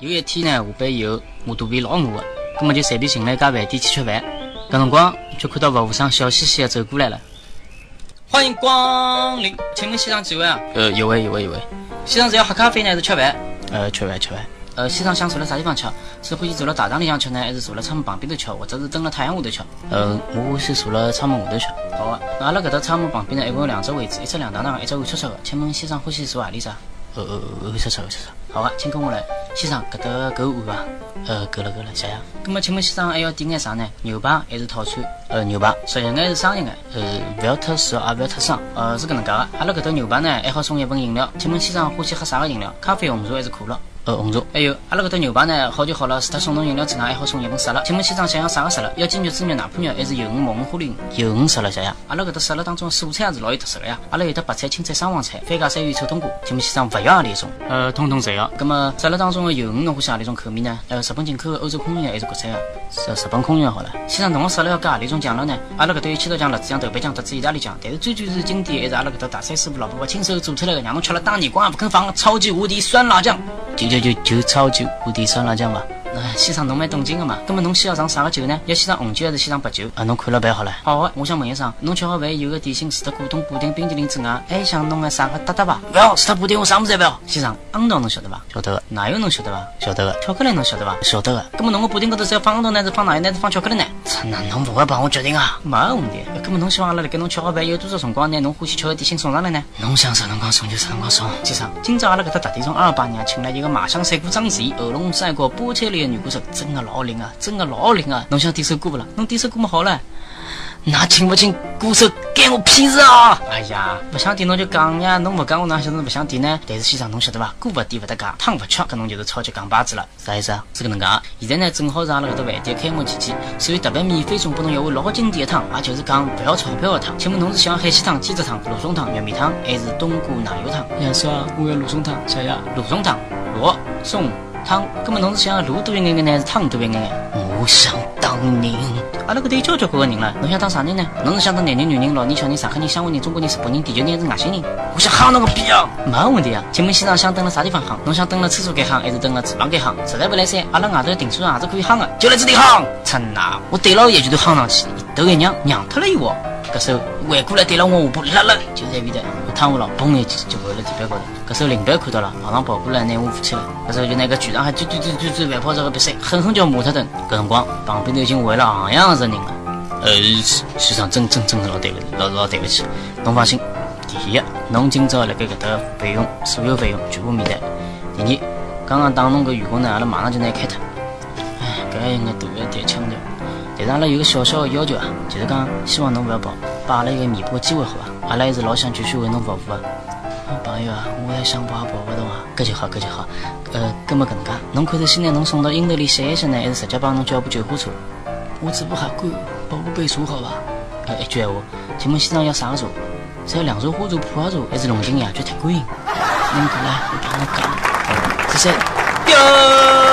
有一天呢，下班以后，我肚皮老饿的，葛么就随便寻了一家饭店去吃饭。搿辰光就看到服务生笑嘻嘻的走过来了。欢迎光临，请问先生几位啊？呃，一位，一位，一位。先生是要喝咖啡呢，还是吃饭？呃，吃饭，吃饭。呃，先生想坐辣啥地方吃？是欢喜坐辣大堂里向吃呢，还是坐辣窗门旁边头吃，或者是蹲辣太阳下头吃？呃，我欢喜坐辣窗门下头吃。好啊，那阿拉搿搭窗门旁边呢，一共有两只位置，一只亮堂堂，一只暗搓搓的。请问先生欢喜坐何里只？呃呃，暗搓搓，暗搓搓。好啊，请跟我来。先生，搿搭够碗伐？呃，够了够了，谢谢。葛末，请问先生还要点眼啥呢？牛排还是套餐？呃，牛排，十一眼是生一眼，呃，勿要太熟，也勿要太生。呃，是搿能介的。阿拉搿搭牛排呢，还好送一份饮料。请问先生欢喜喝啥个饮料？咖啡、红茶还是可乐？呃，红茶。还有，阿拉搿搭牛排呢，好就好了，除脱送侬饮料之外，还好送一份沙拉。请问先生想要啥个沙拉？要鸡肉、猪肉、奶泡肉，还是油鱼、木鱼、花梨鱼？油鱼沙拉，谢谢。阿拉搿搭沙拉当中蔬菜也是老有特色个呀。阿拉有得白菜、青菜、双黄菜、番茄、山芋、臭冬瓜。请问先生勿要何里一种？呃，通通侪要。葛么沙拉当中的油鱼侬欢喜何里种口味呢？呃，日本进口的、欧洲空运还是国产的？日日本空运好了。先生，侬个沙拉要加何里种酱料呢？阿拉搿搭有千岛酱、辣子酱、豆瓣酱、特子意大利酱，但是最最最经典还是阿拉搿搭大山师傅老婆婆亲手做出来的，让侬吃了打耳光也不肯放的超级无敌酸辣酱。就就就就超级无敌酸辣酱吧。哎，先生侬蛮懂经的嘛。那么侬需要上啥个酒呢？要先上红酒还是先上白酒？啊，侬看了办好了。好的，我想问一声，侬吃好饭有个点心，除了果冻、布丁、冰淇淋之外，还想弄个啥个搭搭伐？不要，除了布丁我啥物事也不要。先生，樱桃侬晓得伐？晓得个。奶油侬晓得伐？晓得个。巧克力侬晓得伐？晓得个。那么侬个布丁高头是要放樱桃呢，还是放奶油呢，还是放巧克力呢？那侬勿会帮我决定啊？没问题。那么侬希望阿拉辣盖侬吃好饭有多少辰光拿侬欢喜吃的点心送上来呢？侬想啥辰光送就啥辰光送。先生，今朝阿拉搿搭特地从阿尔巴尼亚请来一个马相赛过章子怡、喉咙帅哥波切利的女歌手，真的老灵啊，真的老灵啊！侬想点首歌勿啦？侬点首歌么好了。那请不请歌手干我屁事啊！哎呀，不想点侬就讲呀，侬不讲我哪晓得侬不想点呢？但是先生侬晓得伐？歌不点不得讲，汤不吃，搿侬就是超级讲巴子了。啥意思啊？是搿能介。现在呢，正好是阿拉搿搭饭店开幕期间，所以特别免费送拨侬一碗老经典的汤，也就是讲不要钞票的汤。请问侬是喜欢海鲜汤、鸡汁汤、罗宋汤、玉米汤，还是冬瓜奶油汤？杨叔啊，我要罗宋汤，谢谢。罗宋汤，罗宋汤。葛么侬是想卤多一眼眼呢，还是汤多一眼眼？我想当您。阿拉搿搭有交交关关人了，侬想当啥人呢？侬是想当男人、女人、老人、小人、上海人、香港人、中国人、日本人、地球人还是外星人？我想夯侬个逼啊！没问题啊。请问先生想蹲辣啥地方夯？侬想蹲辣厕所间夯，还是蹲辣厨房间夯？实在不来三，阿拉外头停车场也是可以夯的，就来这里夯。操哪！我对牢伊就头夯上去，头一娘娘脱了一窝。搿手回过来对牢我下巴，辣辣就在边头，我躺下了，嘣一记就回了地板高头。搿手领班看到了，马上跑过来拿我扶起来。搿手就拿个全场还追追追追追反跑这个比赛，狠狠叫骂脱顿。搿辰光旁边头已经围了行样子人了。呃，先生真真真的老对不起，老老对不起。侬放心，第一，侬今朝辣盖搿搭费用，所有费用全部免单。第二，刚刚打侬个员工呢，阿拉马上就拿开脱。哎，搿还应该大一点腔调。但是阿拉有个小小的要求啊，就是讲希望侬勿要跑，拨阿拉一个弥补的机会，好伐？阿拉还是老想继续为侬服务的。朋友啊，我也想跑也跑勿动啊。搿就好，搿就好。呃，搿么搿能介，侬看是先拿侬送到阴头里歇一歇呢，还是直接帮侬叫部救护车？我嘴巴还干，帮我杯茶好伐？呃，一句闲话，请问先生要啥个茶？是要凉茶、花茶、普洱茶，还是龙井、野菊、铁观音？侬过来，我帮侬讲。这些，哟。